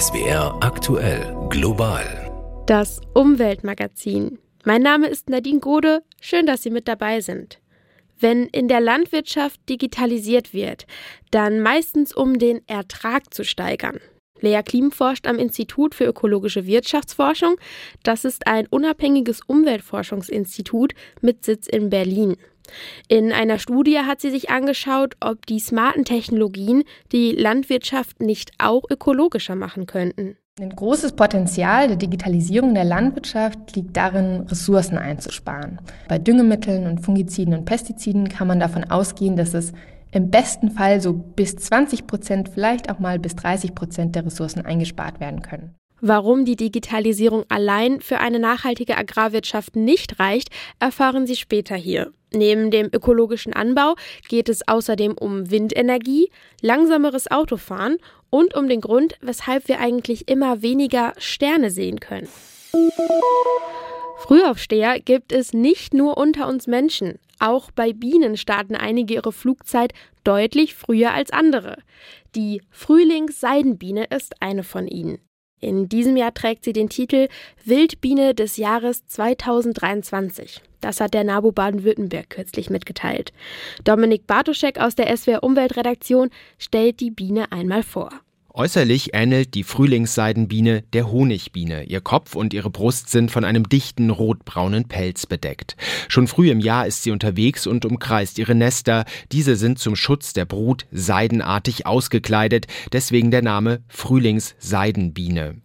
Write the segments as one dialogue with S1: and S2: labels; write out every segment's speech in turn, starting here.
S1: SWR aktuell global.
S2: Das Umweltmagazin. Mein Name ist Nadine Gode. Schön, dass Sie mit dabei sind. Wenn in der Landwirtschaft digitalisiert wird, dann meistens um den Ertrag zu steigern. Lea Klim forscht am Institut für ökologische Wirtschaftsforschung. Das ist ein unabhängiges Umweltforschungsinstitut mit Sitz in Berlin. In einer Studie hat sie sich angeschaut, ob die smarten Technologien die Landwirtschaft nicht auch ökologischer machen könnten.
S3: Ein großes Potenzial der Digitalisierung der Landwirtschaft liegt darin, Ressourcen einzusparen. Bei Düngemitteln und Fungiziden und Pestiziden kann man davon ausgehen, dass es im besten Fall so bis 20 Prozent, vielleicht auch mal bis 30 Prozent der Ressourcen eingespart werden können.
S2: Warum die Digitalisierung allein für eine nachhaltige Agrarwirtschaft nicht reicht, erfahren Sie später hier. Neben dem ökologischen Anbau geht es außerdem um Windenergie, langsameres Autofahren und um den Grund, weshalb wir eigentlich immer weniger Sterne sehen können. Frühaufsteher gibt es nicht nur unter uns Menschen. Auch bei Bienen starten einige ihre Flugzeit deutlich früher als andere. Die Frühlingsseidenbiene ist eine von ihnen. In diesem Jahr trägt sie den Titel Wildbiene des Jahres 2023. Das hat der NABU Baden-Württemberg kürzlich mitgeteilt. Dominik Bartoschek aus der SWR Umweltredaktion stellt die Biene einmal vor.
S4: Äußerlich ähnelt die Frühlingsseidenbiene der Honigbiene. Ihr Kopf und ihre Brust sind von einem dichten rotbraunen Pelz bedeckt. Schon früh im Jahr ist sie unterwegs und umkreist ihre Nester. Diese sind zum Schutz der Brut seidenartig ausgekleidet, deswegen der Name Frühlingsseidenbiene.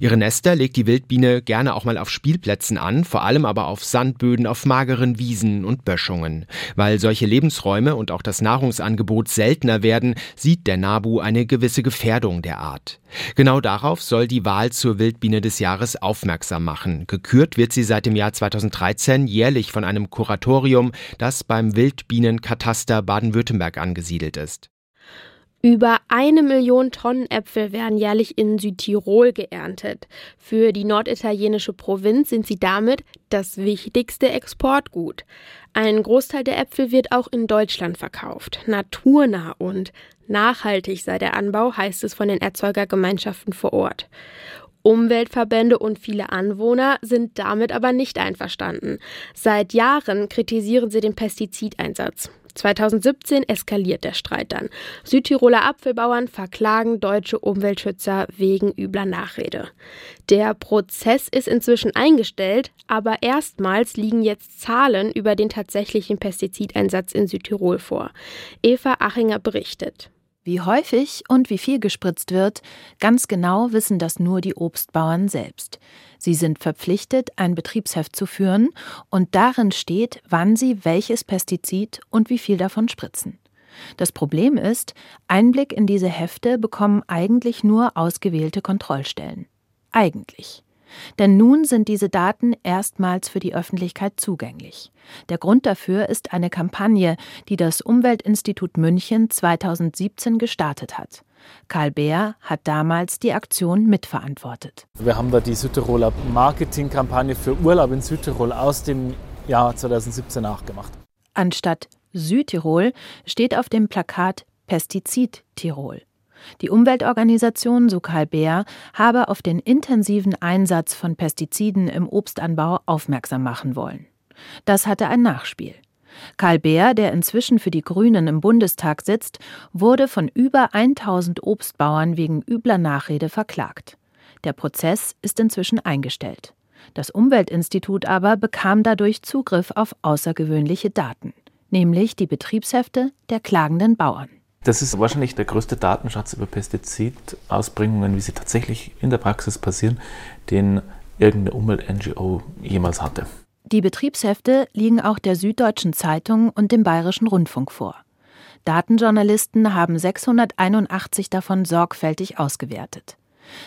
S4: Ihre Nester legt die Wildbiene gerne auch mal auf Spielplätzen an, vor allem aber auf Sandböden, auf mageren Wiesen und Böschungen. Weil solche Lebensräume und auch das Nahrungsangebot seltener werden, sieht der Nabu eine gewisse Gefährdung der Art. Genau darauf soll die Wahl zur Wildbiene des Jahres aufmerksam machen. Gekürt wird sie seit dem Jahr 2013 jährlich von einem Kuratorium, das beim Wildbienenkataster Baden-Württemberg angesiedelt ist.
S2: Über eine Million Tonnen Äpfel werden jährlich in Südtirol geerntet. Für die norditalienische Provinz sind sie damit das wichtigste Exportgut. Ein Großteil der Äpfel wird auch in Deutschland verkauft. Naturnah und nachhaltig sei der Anbau, heißt es von den Erzeugergemeinschaften vor Ort. Umweltverbände und viele Anwohner sind damit aber nicht einverstanden. Seit Jahren kritisieren sie den Pestizideinsatz. 2017 eskaliert der Streit dann. Südtiroler Apfelbauern verklagen deutsche Umweltschützer wegen übler Nachrede. Der Prozess ist inzwischen eingestellt, aber erstmals liegen jetzt Zahlen über den tatsächlichen Pestizideinsatz in Südtirol vor. Eva Achinger berichtet.
S5: Wie häufig und wie viel gespritzt wird, ganz genau wissen das nur die Obstbauern selbst. Sie sind verpflichtet, ein Betriebsheft zu führen, und darin steht, wann sie welches Pestizid und wie viel davon spritzen. Das Problem ist, Einblick in diese Hefte bekommen eigentlich nur ausgewählte Kontrollstellen. Eigentlich. Denn nun sind diese Daten erstmals für die Öffentlichkeit zugänglich. Der Grund dafür ist eine Kampagne, die das Umweltinstitut München 2017 gestartet hat. Karl Beer hat damals die Aktion mitverantwortet.
S6: Wir haben da die Südtiroler Marketingkampagne für Urlaub in Südtirol aus dem Jahr 2017 nachgemacht.
S5: Anstatt Südtirol steht auf dem Plakat Pestizid Tirol. Die Umweltorganisation, so Karl Beer, habe auf den intensiven Einsatz von Pestiziden im Obstanbau aufmerksam machen wollen. Das hatte ein Nachspiel. Karl Beer, der inzwischen für die Grünen im Bundestag sitzt, wurde von über 1000 Obstbauern wegen übler Nachrede verklagt. Der Prozess ist inzwischen eingestellt. Das Umweltinstitut aber bekam dadurch Zugriff auf außergewöhnliche Daten, nämlich die Betriebshefte der klagenden Bauern.
S7: Das ist wahrscheinlich der größte Datenschatz über Pestizidausbringungen, wie sie tatsächlich in der Praxis passieren, den irgendeine Umwelt-NGO jemals hatte.
S5: Die Betriebshefte liegen auch der Süddeutschen Zeitung und dem Bayerischen Rundfunk vor. Datenjournalisten haben 681 davon sorgfältig ausgewertet.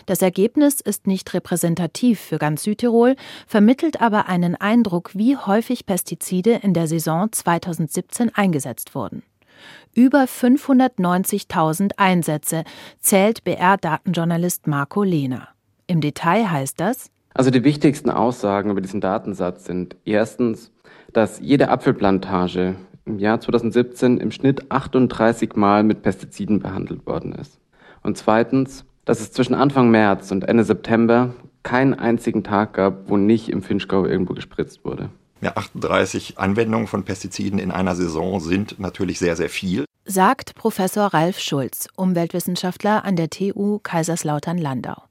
S5: Das Ergebnis ist nicht repräsentativ für ganz Südtirol, vermittelt aber einen Eindruck, wie häufig Pestizide in der Saison 2017 eingesetzt wurden. Über 590.000 Einsätze zählt BR-Datenjournalist Marco Lehner. Im Detail heißt das,
S8: also die wichtigsten Aussagen über diesen Datensatz sind erstens, dass jede Apfelplantage im Jahr 2017 im Schnitt 38 Mal mit Pestiziden behandelt worden ist. Und zweitens, dass es zwischen Anfang März und Ende September keinen einzigen Tag gab, wo nicht im Finchgau irgendwo gespritzt wurde.
S9: Ja, 38 Anwendungen von Pestiziden in einer Saison sind natürlich sehr, sehr viel.
S5: Sagt Professor Ralf Schulz, Umweltwissenschaftler an der TU Kaiserslautern-Landau.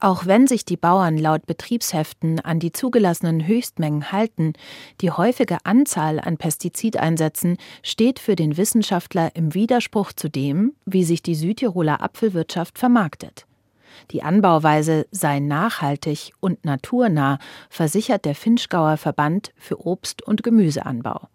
S5: Auch wenn sich die Bauern laut Betriebsheften an die zugelassenen Höchstmengen halten, die häufige Anzahl an Pestizideinsätzen steht für den Wissenschaftler im Widerspruch zu dem, wie sich die Südtiroler Apfelwirtschaft vermarktet. Die Anbauweise sei nachhaltig und naturnah, versichert der Finchgauer Verband für Obst- und Gemüseanbau.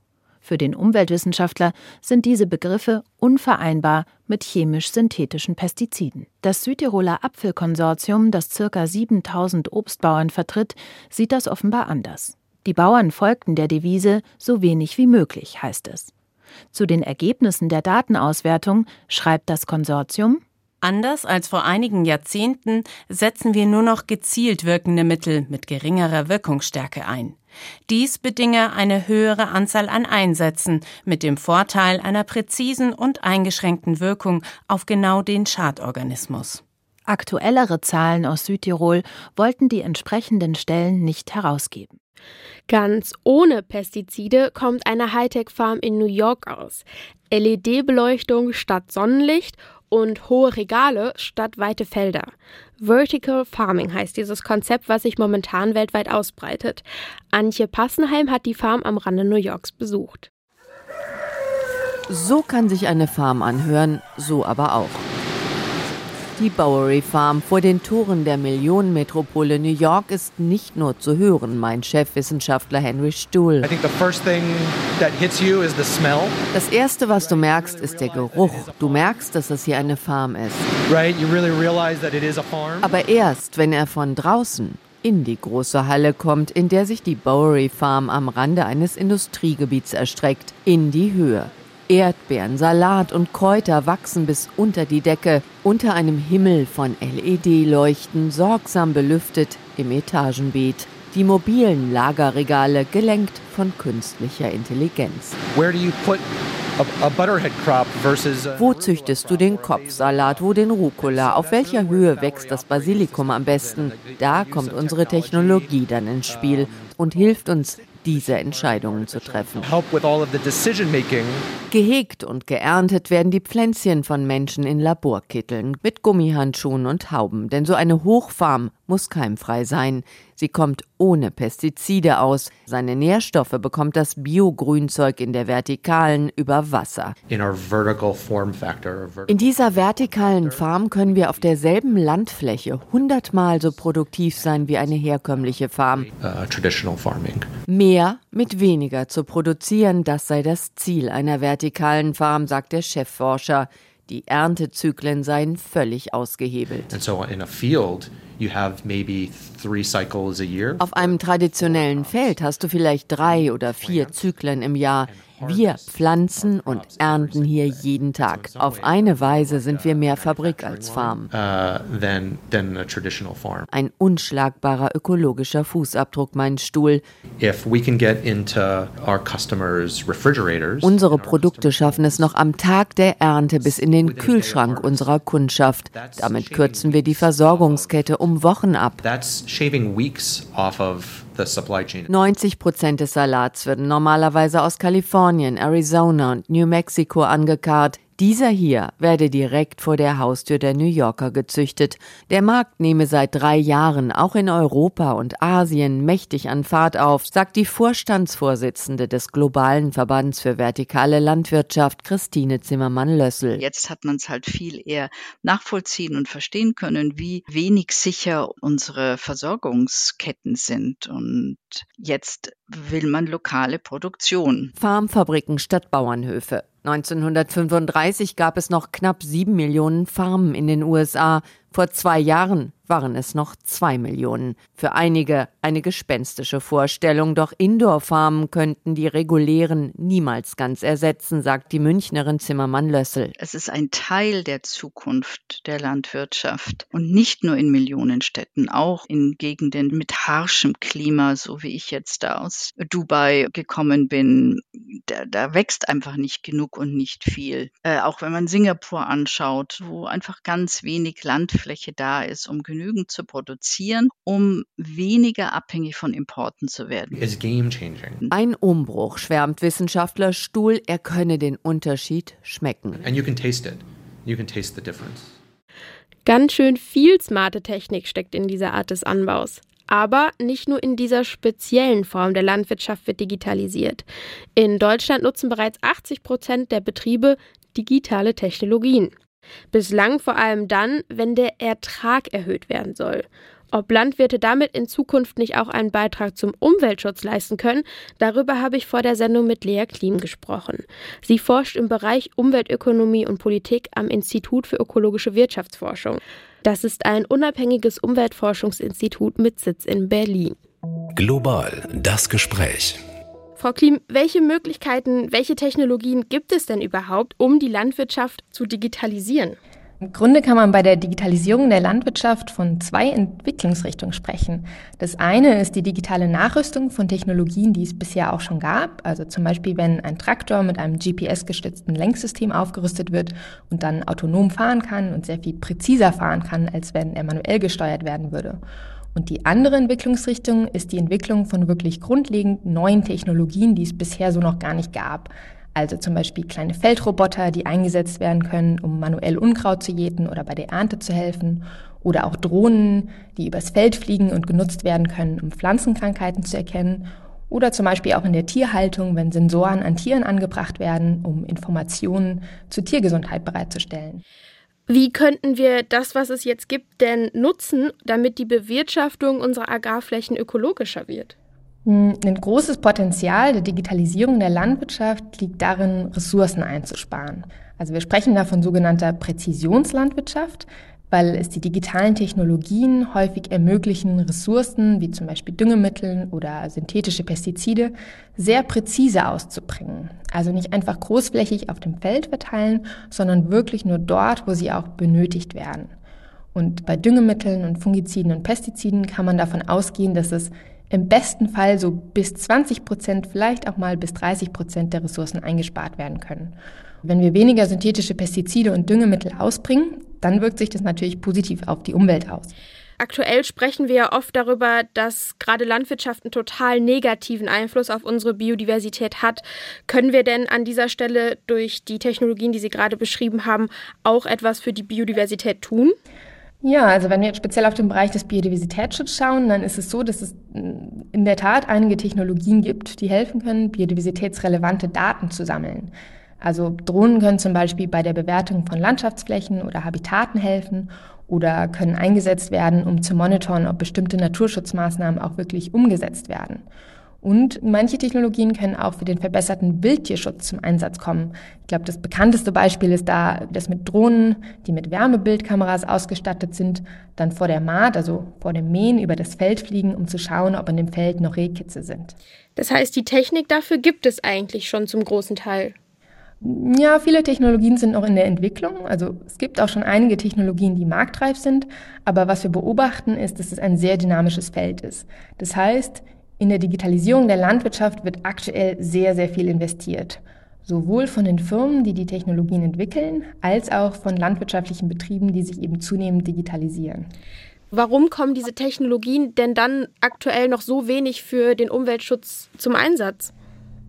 S5: Für den Umweltwissenschaftler sind diese Begriffe unvereinbar mit chemisch-synthetischen Pestiziden. Das Südtiroler Apfelkonsortium, das ca. 7000 Obstbauern vertritt, sieht das offenbar anders. Die Bauern folgten der Devise so wenig wie möglich, heißt es. Zu den Ergebnissen der Datenauswertung schreibt das Konsortium
S10: Anders als vor einigen Jahrzehnten setzen wir nur noch gezielt wirkende Mittel mit geringerer Wirkungsstärke ein. Dies bedinge eine höhere Anzahl an Einsätzen mit dem Vorteil einer präzisen und eingeschränkten Wirkung auf genau den Schadorganismus.
S5: Aktuellere Zahlen aus Südtirol wollten die entsprechenden Stellen nicht herausgeben.
S2: Ganz ohne Pestizide kommt eine Hightech-Farm in New York aus. LED-Beleuchtung statt Sonnenlicht und hohe Regale statt weite Felder. Vertical Farming heißt dieses Konzept, was sich momentan weltweit ausbreitet. Antje Passenheim hat die Farm am Rande New Yorks besucht.
S11: So kann sich eine Farm anhören, so aber auch. Die Bowery Farm vor den Toren der Millionenmetropole New York ist nicht nur zu hören, mein Chefwissenschaftler Henry Stuhl. Das erste, was du merkst, ist der Geruch. Du merkst, dass es hier eine Farm ist. Aber erst, wenn er von draußen in die große Halle kommt, in der sich die Bowery Farm am Rande eines Industriegebiets erstreckt, in die Höhe. Erdbeeren, Salat und Kräuter wachsen bis unter die Decke, unter einem Himmel von LED-Leuchten, sorgsam belüftet im Etagenbeet. Die mobilen Lagerregale gelenkt von künstlicher Intelligenz. Wo züchtest du den Kopfsalat, wo den Rucola? Auf welcher Höhe wächst das Basilikum am besten? Da kommt unsere Technologie dann ins Spiel und hilft uns, diese Entscheidungen zu treffen. Gehegt und geerntet werden die Pflänzchen von Menschen in Laborkitteln mit Gummihandschuhen und Hauben, denn so eine Hochfarm muss keimfrei sein. Sie kommt ohne Pestizide aus. Seine Nährstoffe bekommt das Biogrünzeug in der vertikalen über Wasser. In dieser vertikalen Farm können wir auf derselben Landfläche hundertmal so produktiv sein wie eine herkömmliche Farm. Mehr mit weniger zu produzieren, das sei das Ziel einer vertikalen Farm, sagt der Chefforscher. Die Erntezyklen seien völlig ausgehebelt. Auf einem traditionellen Feld hast du vielleicht drei oder vier Zyklen im Jahr. Wir pflanzen und ernten hier jeden Tag. Auf eine Weise sind wir mehr Fabrik als Farm. Uh, Ein unschlagbarer ökologischer Fußabdruck, mein Stuhl. Unsere Produkte schaffen es noch am Tag der Ernte bis in den Kühlschrank unserer Kundschaft. Damit kürzen wir die Versorgungskette um Wochen ab. 90 Prozent des Salats werden normalerweise aus Kalifornien, Arizona und New Mexico angekarrt. Dieser hier werde direkt vor der Haustür der New Yorker gezüchtet. Der Markt nehme seit drei Jahren auch in Europa und Asien mächtig an Fahrt auf, sagt die Vorstandsvorsitzende des globalen Verbands für vertikale Landwirtschaft, Christine Zimmermann-Lössel.
S12: Jetzt hat man es halt viel eher nachvollziehen und verstehen können, wie wenig sicher unsere Versorgungsketten sind. Und jetzt will man lokale Produktion.
S11: Farmfabriken statt Bauernhöfe. 1935 gab es noch knapp sieben Millionen Farmen in den USA. Vor zwei Jahren waren es noch zwei Millionen. Für einige eine gespenstische Vorstellung, doch Indoor-Farmen könnten die regulären niemals ganz ersetzen, sagt die Münchnerin Zimmermann-Lössel.
S12: Es ist ein Teil der Zukunft der Landwirtschaft und nicht nur in Millionenstädten, auch in Gegenden mit harschem Klima, so wie ich jetzt da aus Dubai gekommen bin. Da, da wächst einfach nicht genug und nicht viel. Äh, auch wenn man Singapur anschaut, wo einfach ganz wenig Landwirtschaft Fläche da ist, um genügend zu produzieren, um weniger abhängig von Importen zu werden.
S11: Ein Umbruch, schwärmt Wissenschaftler Stuhl, er könne den Unterschied schmecken.
S13: And you can taste it. You can taste the difference.
S2: Ganz schön viel smarte Technik steckt in dieser Art des Anbaus. Aber nicht nur in dieser speziellen Form der Landwirtschaft wird digitalisiert. In Deutschland nutzen bereits 80 Prozent der Betriebe digitale Technologien. Bislang vor allem dann, wenn der Ertrag erhöht werden soll. Ob Landwirte damit in Zukunft nicht auch einen Beitrag zum Umweltschutz leisten können, darüber habe ich vor der Sendung mit Lea Klim gesprochen. Sie forscht im Bereich Umweltökonomie und Politik am Institut für ökologische Wirtschaftsforschung. Das ist ein unabhängiges Umweltforschungsinstitut mit Sitz in Berlin.
S1: Global das Gespräch.
S2: Frau Klim, welche Möglichkeiten, welche Technologien gibt es denn überhaupt, um die Landwirtschaft zu digitalisieren?
S3: Im Grunde kann man bei der Digitalisierung der Landwirtschaft von zwei Entwicklungsrichtungen sprechen. Das eine ist die digitale Nachrüstung von Technologien, die es bisher auch schon gab. Also zum Beispiel, wenn ein Traktor mit einem GPS-gestützten Lenksystem aufgerüstet wird und dann autonom fahren kann und sehr viel präziser fahren kann, als wenn er manuell gesteuert werden würde. Und die andere Entwicklungsrichtung ist die Entwicklung von wirklich grundlegend neuen Technologien, die es bisher so noch gar nicht gab. Also zum Beispiel kleine Feldroboter, die eingesetzt werden können, um manuell Unkraut zu jäten oder bei der Ernte zu helfen. Oder auch Drohnen, die übers Feld fliegen und genutzt werden können, um Pflanzenkrankheiten zu erkennen. Oder zum Beispiel auch in der Tierhaltung, wenn Sensoren an Tieren angebracht werden, um Informationen zur Tiergesundheit bereitzustellen.
S2: Wie könnten wir das, was es jetzt gibt, denn nutzen, damit die Bewirtschaftung unserer Agrarflächen ökologischer wird?
S3: Hm, ein großes Potenzial der Digitalisierung der Landwirtschaft liegt darin, Ressourcen einzusparen. Also wir sprechen da von sogenannter Präzisionslandwirtschaft, weil es die digitalen Technologien häufig ermöglichen, Ressourcen wie zum Beispiel Düngemittel oder synthetische Pestizide sehr präzise auszubringen. Also nicht einfach großflächig auf dem Feld verteilen, sondern wirklich nur dort, wo sie auch benötigt werden. Und bei Düngemitteln und Fungiziden und Pestiziden kann man davon ausgehen, dass es im besten Fall so bis 20 Prozent, vielleicht auch mal bis 30 Prozent der Ressourcen eingespart werden können. Wenn wir weniger synthetische Pestizide und Düngemittel ausbringen, dann wirkt sich das natürlich positiv auf die Umwelt aus.
S2: Aktuell sprechen wir ja oft darüber, dass gerade Landwirtschaft einen total negativen Einfluss auf unsere Biodiversität hat. Können wir denn an dieser Stelle durch die Technologien, die Sie gerade beschrieben haben, auch etwas für die Biodiversität tun?
S3: Ja, also wenn wir jetzt speziell auf den Bereich des Biodiversitätsschutzes schauen, dann ist es so, dass es in der Tat einige Technologien gibt, die helfen können, biodiversitätsrelevante Daten zu sammeln. Also Drohnen können zum Beispiel bei der Bewertung von Landschaftsflächen oder Habitaten helfen oder können eingesetzt werden, um zu monitoren, ob bestimmte Naturschutzmaßnahmen auch wirklich umgesetzt werden. Und manche Technologien können auch für den verbesserten Wildtierschutz zum Einsatz kommen. Ich glaube, das bekannteste Beispiel ist da das mit Drohnen, die mit Wärmebildkameras ausgestattet sind, dann vor der Maat, also vor dem Mähen über das Feld fliegen, um zu schauen, ob in dem Feld noch Rehkitze sind.
S2: Das heißt, die Technik dafür gibt es eigentlich schon zum großen Teil.
S3: Ja, viele Technologien sind noch in der Entwicklung. Also es gibt auch schon einige Technologien, die marktreif sind. Aber was wir beobachten, ist, dass es ein sehr dynamisches Feld ist. Das heißt, in der Digitalisierung der Landwirtschaft wird aktuell sehr, sehr viel investiert. Sowohl von den Firmen, die die Technologien entwickeln, als auch von landwirtschaftlichen Betrieben, die sich eben zunehmend digitalisieren.
S2: Warum kommen diese Technologien denn dann aktuell noch so wenig für den Umweltschutz zum Einsatz?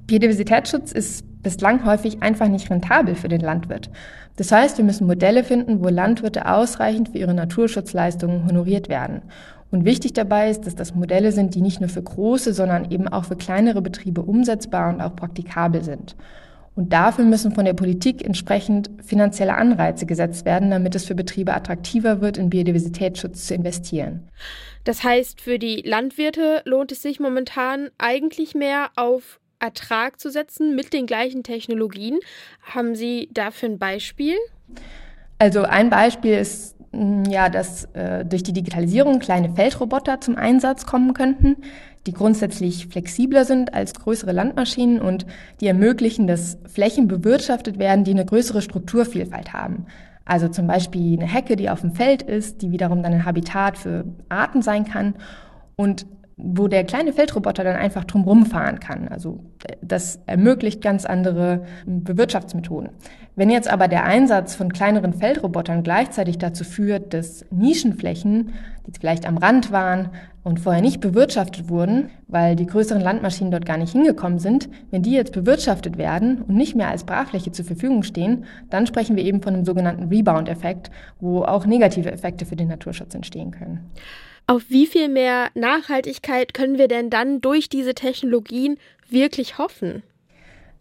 S3: Biodiversitätsschutz ist bislang häufig einfach nicht rentabel für den Landwirt. Das heißt, wir müssen Modelle finden, wo Landwirte ausreichend für ihre Naturschutzleistungen honoriert werden. Und wichtig dabei ist, dass das Modelle sind, die nicht nur für große, sondern eben auch für kleinere Betriebe umsetzbar und auch praktikabel sind. Und dafür müssen von der Politik entsprechend finanzielle Anreize gesetzt werden, damit es für Betriebe attraktiver wird, in Biodiversitätsschutz zu investieren.
S2: Das heißt, für die Landwirte lohnt es sich momentan eigentlich mehr auf Ertrag zu setzen mit den gleichen Technologien. Haben Sie dafür ein Beispiel?
S3: Also ein Beispiel ist Mm, ja, dass äh, durch die Digitalisierung kleine Feldroboter zum Einsatz kommen könnten, die grundsätzlich flexibler sind als größere Landmaschinen und die ermöglichen, dass Flächen bewirtschaftet werden, die eine größere Strukturvielfalt haben. Also zum Beispiel eine Hecke, die auf dem Feld ist, die wiederum dann ein Habitat für Arten sein kann. Und wo der kleine Feldroboter dann einfach drumherum fahren kann. Also das ermöglicht ganz andere Bewirtschaftsmethoden. Wenn jetzt aber der Einsatz von kleineren Feldrobotern gleichzeitig dazu führt, dass Nischenflächen, die vielleicht am Rand waren und vorher nicht bewirtschaftet wurden, weil die größeren Landmaschinen dort gar nicht hingekommen sind, wenn die jetzt bewirtschaftet werden und nicht mehr als Brachfläche zur Verfügung stehen, dann sprechen wir eben von einem sogenannten Rebound-Effekt, wo auch negative Effekte für den Naturschutz entstehen können.
S2: Auf wie viel mehr Nachhaltigkeit können wir denn dann durch diese Technologien wirklich hoffen?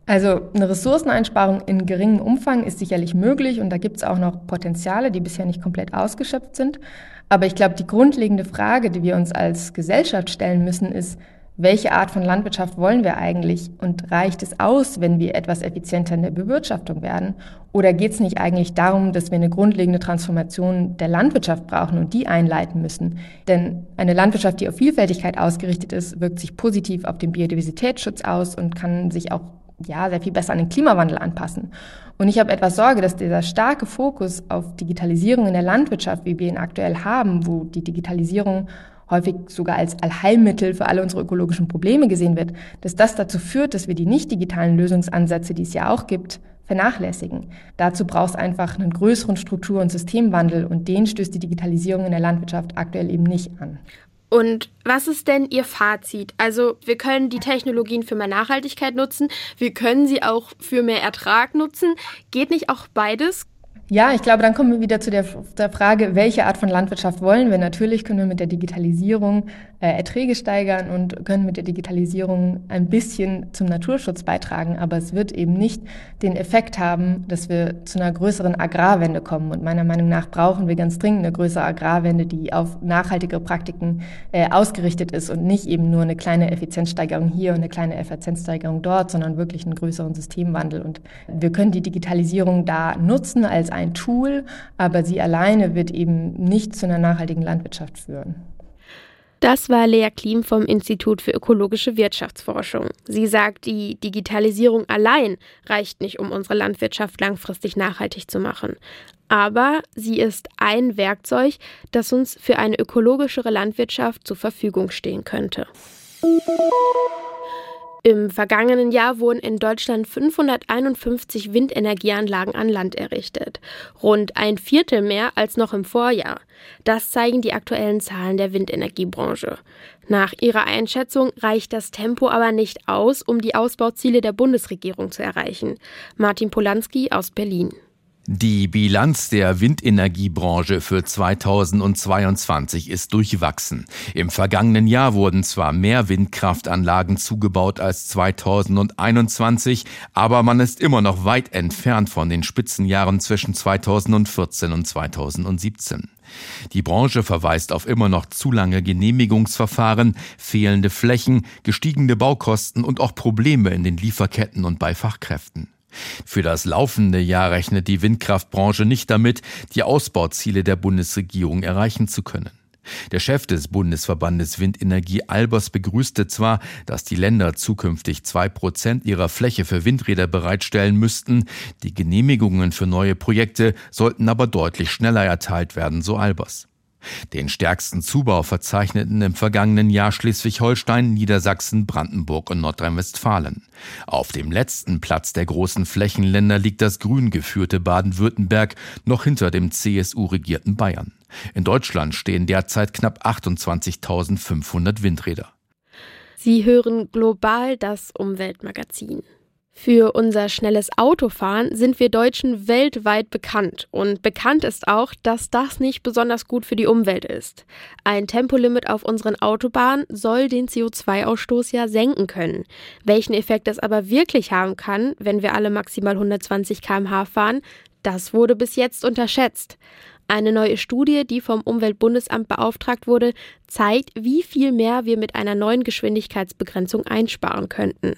S3: Also eine Ressourceneinsparung in geringem Umfang ist sicherlich möglich und da gibt es auch noch Potenziale, die bisher nicht komplett ausgeschöpft sind. Aber ich glaube, die grundlegende Frage, die wir uns als Gesellschaft stellen müssen, ist, welche Art von Landwirtschaft wollen wir eigentlich und reicht es aus, wenn wir etwas effizienter in der Bewirtschaftung werden? Oder geht es nicht eigentlich darum, dass wir eine grundlegende Transformation der Landwirtschaft brauchen und die einleiten müssen? Denn eine Landwirtschaft, die auf Vielfältigkeit ausgerichtet ist, wirkt sich positiv auf den Biodiversitätsschutz aus und kann sich auch ja, sehr viel besser an den Klimawandel anpassen. Und ich habe etwas Sorge, dass dieser starke Fokus auf Digitalisierung in der Landwirtschaft, wie wir ihn aktuell haben, wo die Digitalisierung häufig sogar als Allheilmittel für alle unsere ökologischen Probleme gesehen wird, dass das dazu führt, dass wir die nicht digitalen Lösungsansätze, die es ja auch gibt, vernachlässigen. Dazu braucht es einfach einen größeren Struktur- und Systemwandel und den stößt die Digitalisierung in der Landwirtschaft aktuell eben nicht an.
S2: Und was ist denn Ihr Fazit? Also wir können die Technologien für mehr Nachhaltigkeit nutzen, wir können sie auch für mehr Ertrag nutzen. Geht nicht auch beides?
S3: Ja, ich glaube, dann kommen wir wieder zu der, der, Frage, welche Art von Landwirtschaft wollen wir? Natürlich können wir mit der Digitalisierung Erträge steigern und können mit der Digitalisierung ein bisschen zum Naturschutz beitragen, aber es wird eben nicht den Effekt haben, dass wir zu einer größeren Agrarwende kommen. Und meiner Meinung nach brauchen wir ganz dringend eine größere Agrarwende, die auf nachhaltige Praktiken äh, ausgerichtet ist und nicht eben nur eine kleine Effizienzsteigerung hier und eine kleine Effizienzsteigerung dort, sondern wirklich einen größeren Systemwandel. Und wir können die Digitalisierung da nutzen als ein Tool, aber sie alleine wird eben nicht zu einer nachhaltigen Landwirtschaft führen.
S2: Das war Lea Klim vom Institut für ökologische Wirtschaftsforschung. Sie sagt, die Digitalisierung allein reicht nicht, um unsere Landwirtschaft langfristig nachhaltig zu machen. Aber sie ist ein Werkzeug, das uns für eine ökologischere Landwirtschaft zur Verfügung stehen könnte. Im vergangenen Jahr wurden in Deutschland 551 Windenergieanlagen an Land errichtet, rund ein Viertel mehr als noch im Vorjahr. Das zeigen die aktuellen Zahlen der Windenergiebranche. Nach ihrer Einschätzung reicht das Tempo aber nicht aus, um die Ausbauziele der Bundesregierung zu erreichen. Martin Polanski aus Berlin.
S14: Die Bilanz der Windenergiebranche für 2022 ist durchwachsen. Im vergangenen Jahr wurden zwar mehr Windkraftanlagen zugebaut als 2021, aber man ist immer noch weit entfernt von den Spitzenjahren zwischen 2014 und 2017. Die Branche verweist auf immer noch zu lange Genehmigungsverfahren, fehlende Flächen, gestiegene Baukosten und auch Probleme in den Lieferketten und bei Fachkräften. Für das laufende Jahr rechnet die Windkraftbranche nicht damit, die Ausbauziele der Bundesregierung erreichen zu können. Der Chef des Bundesverbandes Windenergie Albers begrüßte zwar, dass die Länder zukünftig zwei Prozent ihrer Fläche für Windräder bereitstellen müssten, die Genehmigungen für neue Projekte sollten aber deutlich schneller erteilt werden, so Albers. Den stärksten Zubau verzeichneten im vergangenen Jahr Schleswig-Holstein, Niedersachsen, Brandenburg und Nordrhein-Westfalen. Auf dem letzten Platz der großen Flächenländer liegt das grün geführte Baden-Württemberg, noch hinter dem CSU-regierten Bayern. In Deutschland stehen derzeit knapp 28.500 Windräder.
S2: Sie hören global das Umweltmagazin. Für unser schnelles Autofahren sind wir Deutschen weltweit bekannt. Und bekannt ist auch, dass das nicht besonders gut für die Umwelt ist. Ein Tempolimit auf unseren Autobahnen soll den CO2-Ausstoß ja senken können. Welchen Effekt das aber wirklich haben kann, wenn wir alle maximal 120 km/h fahren, das wurde bis jetzt unterschätzt. Eine neue Studie, die vom Umweltbundesamt beauftragt wurde, zeigt, wie viel mehr wir mit einer neuen Geschwindigkeitsbegrenzung einsparen könnten.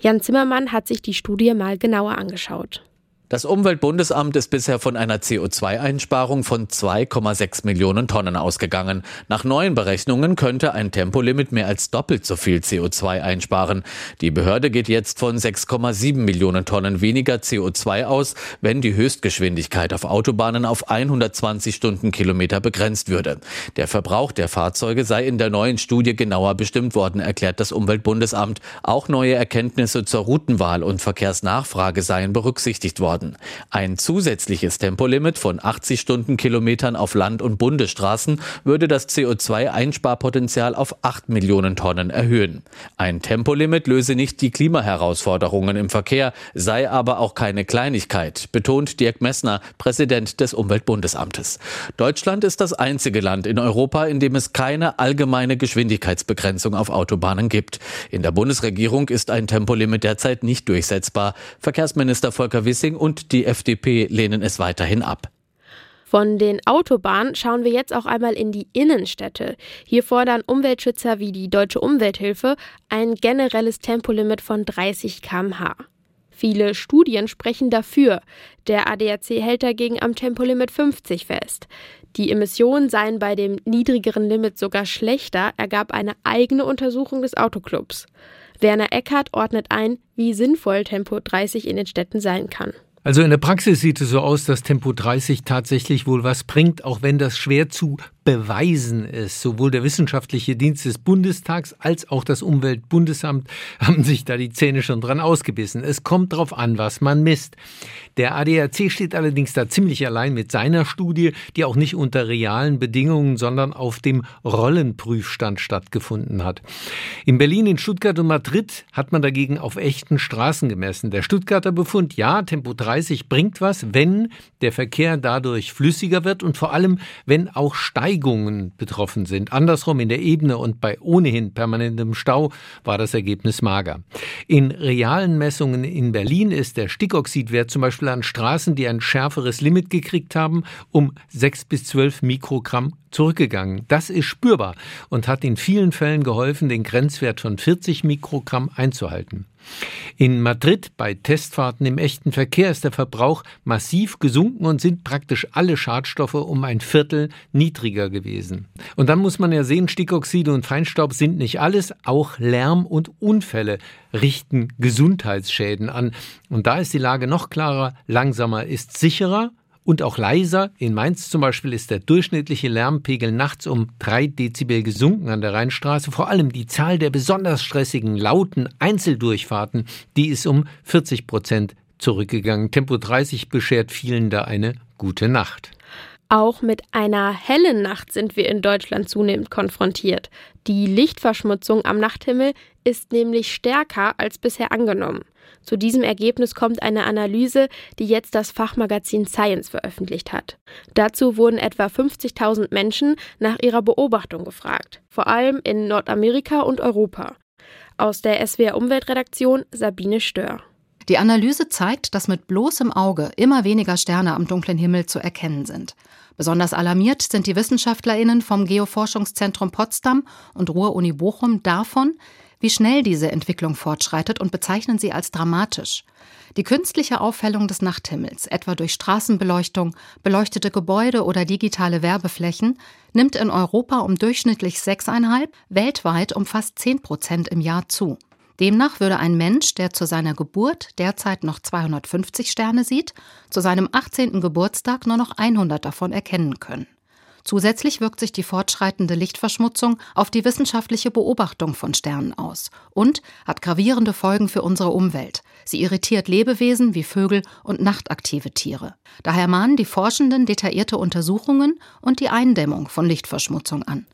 S2: Jan Zimmermann hat sich die Studie mal genauer angeschaut.
S15: Das Umweltbundesamt ist bisher von einer CO2-Einsparung von 2,6 Millionen Tonnen ausgegangen. Nach neuen Berechnungen könnte ein Tempolimit mehr als doppelt so viel CO2 einsparen. Die Behörde geht jetzt von 6,7 Millionen Tonnen weniger CO2 aus, wenn die Höchstgeschwindigkeit auf Autobahnen auf 120 Stundenkilometer begrenzt würde. Der Verbrauch der Fahrzeuge sei in der neuen Studie genauer bestimmt worden, erklärt das Umweltbundesamt. Auch neue Erkenntnisse zur Routenwahl und Verkehrsnachfrage seien berücksichtigt worden worden. Ein zusätzliches Tempolimit von 80 Stundenkilometern auf Land- und Bundesstraßen würde das CO2-Einsparpotenzial auf 8 Millionen Tonnen erhöhen. Ein Tempolimit löse nicht die Klimaherausforderungen im Verkehr, sei aber auch keine Kleinigkeit, betont Dirk Messner, Präsident des Umweltbundesamtes. Deutschland ist das einzige Land in Europa, in dem es keine allgemeine Geschwindigkeitsbegrenzung auf Autobahnen gibt. In der Bundesregierung ist ein Tempolimit derzeit nicht durchsetzbar. Verkehrsminister Volker Wissing und die FDP lehnen es weiterhin ab.
S2: Von den Autobahnen schauen wir jetzt auch einmal in die Innenstädte. Hier fordern Umweltschützer wie die Deutsche Umwelthilfe ein generelles Tempolimit von 30 km/h. Viele Studien sprechen dafür. Der ADAC hält dagegen am Tempolimit 50 fest. Die Emissionen seien bei dem niedrigeren Limit sogar schlechter, ergab eine eigene Untersuchung des Autoclubs. Werner Eckert ordnet ein, wie sinnvoll Tempo 30 in den Städten sein kann.
S16: Also in der Praxis sieht es so aus, dass Tempo 30 tatsächlich wohl was bringt, auch wenn das schwer zu beweisen ist. Sowohl der wissenschaftliche Dienst des Bundestags als auch das Umweltbundesamt haben sich da die Zähne schon dran ausgebissen. Es kommt darauf an, was man misst. Der ADAC steht allerdings da ziemlich allein mit seiner Studie, die auch nicht unter realen Bedingungen, sondern auf dem Rollenprüfstand stattgefunden hat. In Berlin, in Stuttgart und Madrid hat man dagegen auf echten Straßen gemessen. Der Stuttgarter Befund, ja, Tempo 30 bringt was, wenn der Verkehr dadurch flüssiger wird und vor allem, wenn auch Steigungen Steigungen betroffen sind. Andersrum in der Ebene und bei ohnehin permanentem Stau war das Ergebnis mager. In realen Messungen in Berlin ist der Stickoxidwert zum Beispiel an Straßen, die ein schärferes Limit gekriegt haben, um 6 bis 12 Mikrogramm zurückgegangen. Das ist spürbar und hat in vielen Fällen geholfen, den Grenzwert von 40 Mikrogramm einzuhalten. In Madrid bei Testfahrten im echten Verkehr ist der Verbrauch massiv gesunken und sind praktisch alle Schadstoffe um ein Viertel niedriger gewesen. Und dann muss man ja sehen, Stickoxide und Feinstaub sind nicht alles, auch Lärm und Unfälle richten Gesundheitsschäden an. Und da ist die Lage noch klarer, langsamer ist sicherer und auch leiser. In Mainz zum Beispiel ist der durchschnittliche Lärmpegel nachts um drei Dezibel gesunken an der Rheinstraße. Vor allem die Zahl der besonders stressigen, lauten Einzeldurchfahrten, die ist um 40 Prozent zurückgegangen. Tempo 30 beschert vielen da eine gute Nacht.
S2: Auch mit einer hellen Nacht sind wir in Deutschland zunehmend konfrontiert. Die Lichtverschmutzung am Nachthimmel ist nämlich stärker als bisher angenommen. Zu diesem Ergebnis kommt eine Analyse, die jetzt das Fachmagazin Science veröffentlicht hat. Dazu wurden etwa 50.000 Menschen nach ihrer Beobachtung gefragt, vor allem in Nordamerika und Europa. Aus der SWR Umweltredaktion Sabine Stör.
S17: Die Analyse zeigt, dass mit bloßem Auge immer weniger Sterne am dunklen Himmel zu erkennen sind. Besonders alarmiert sind die WissenschaftlerInnen vom Geoforschungszentrum Potsdam und Ruhr-Uni Bochum davon, wie schnell diese Entwicklung fortschreitet und bezeichnen sie als dramatisch. Die künstliche Aufhellung des Nachthimmels, etwa durch Straßenbeleuchtung, beleuchtete Gebäude oder digitale Werbeflächen, nimmt in Europa um durchschnittlich 6,5, weltweit um fast 10 Prozent im Jahr zu. Demnach würde ein Mensch, der zu seiner Geburt derzeit noch 250 Sterne sieht, zu seinem 18. Geburtstag nur noch 100 davon erkennen können. Zusätzlich wirkt sich die fortschreitende Lichtverschmutzung auf die wissenschaftliche Beobachtung von Sternen aus und hat gravierende Folgen für unsere Umwelt. Sie irritiert Lebewesen wie Vögel und nachtaktive Tiere. Daher mahnen die Forschenden detaillierte Untersuchungen und die Eindämmung von Lichtverschmutzung an.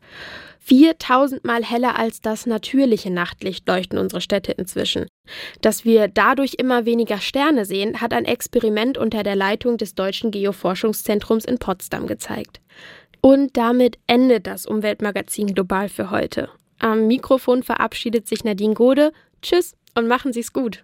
S2: 4000 Mal heller als das natürliche Nachtlicht leuchten unsere Städte inzwischen. Dass wir dadurch immer weniger Sterne sehen, hat ein Experiment unter der Leitung des Deutschen Geoforschungszentrums in Potsdam gezeigt. Und damit endet das Umweltmagazin Global für heute. Am Mikrofon verabschiedet sich Nadine Gode. Tschüss und machen Sie's gut.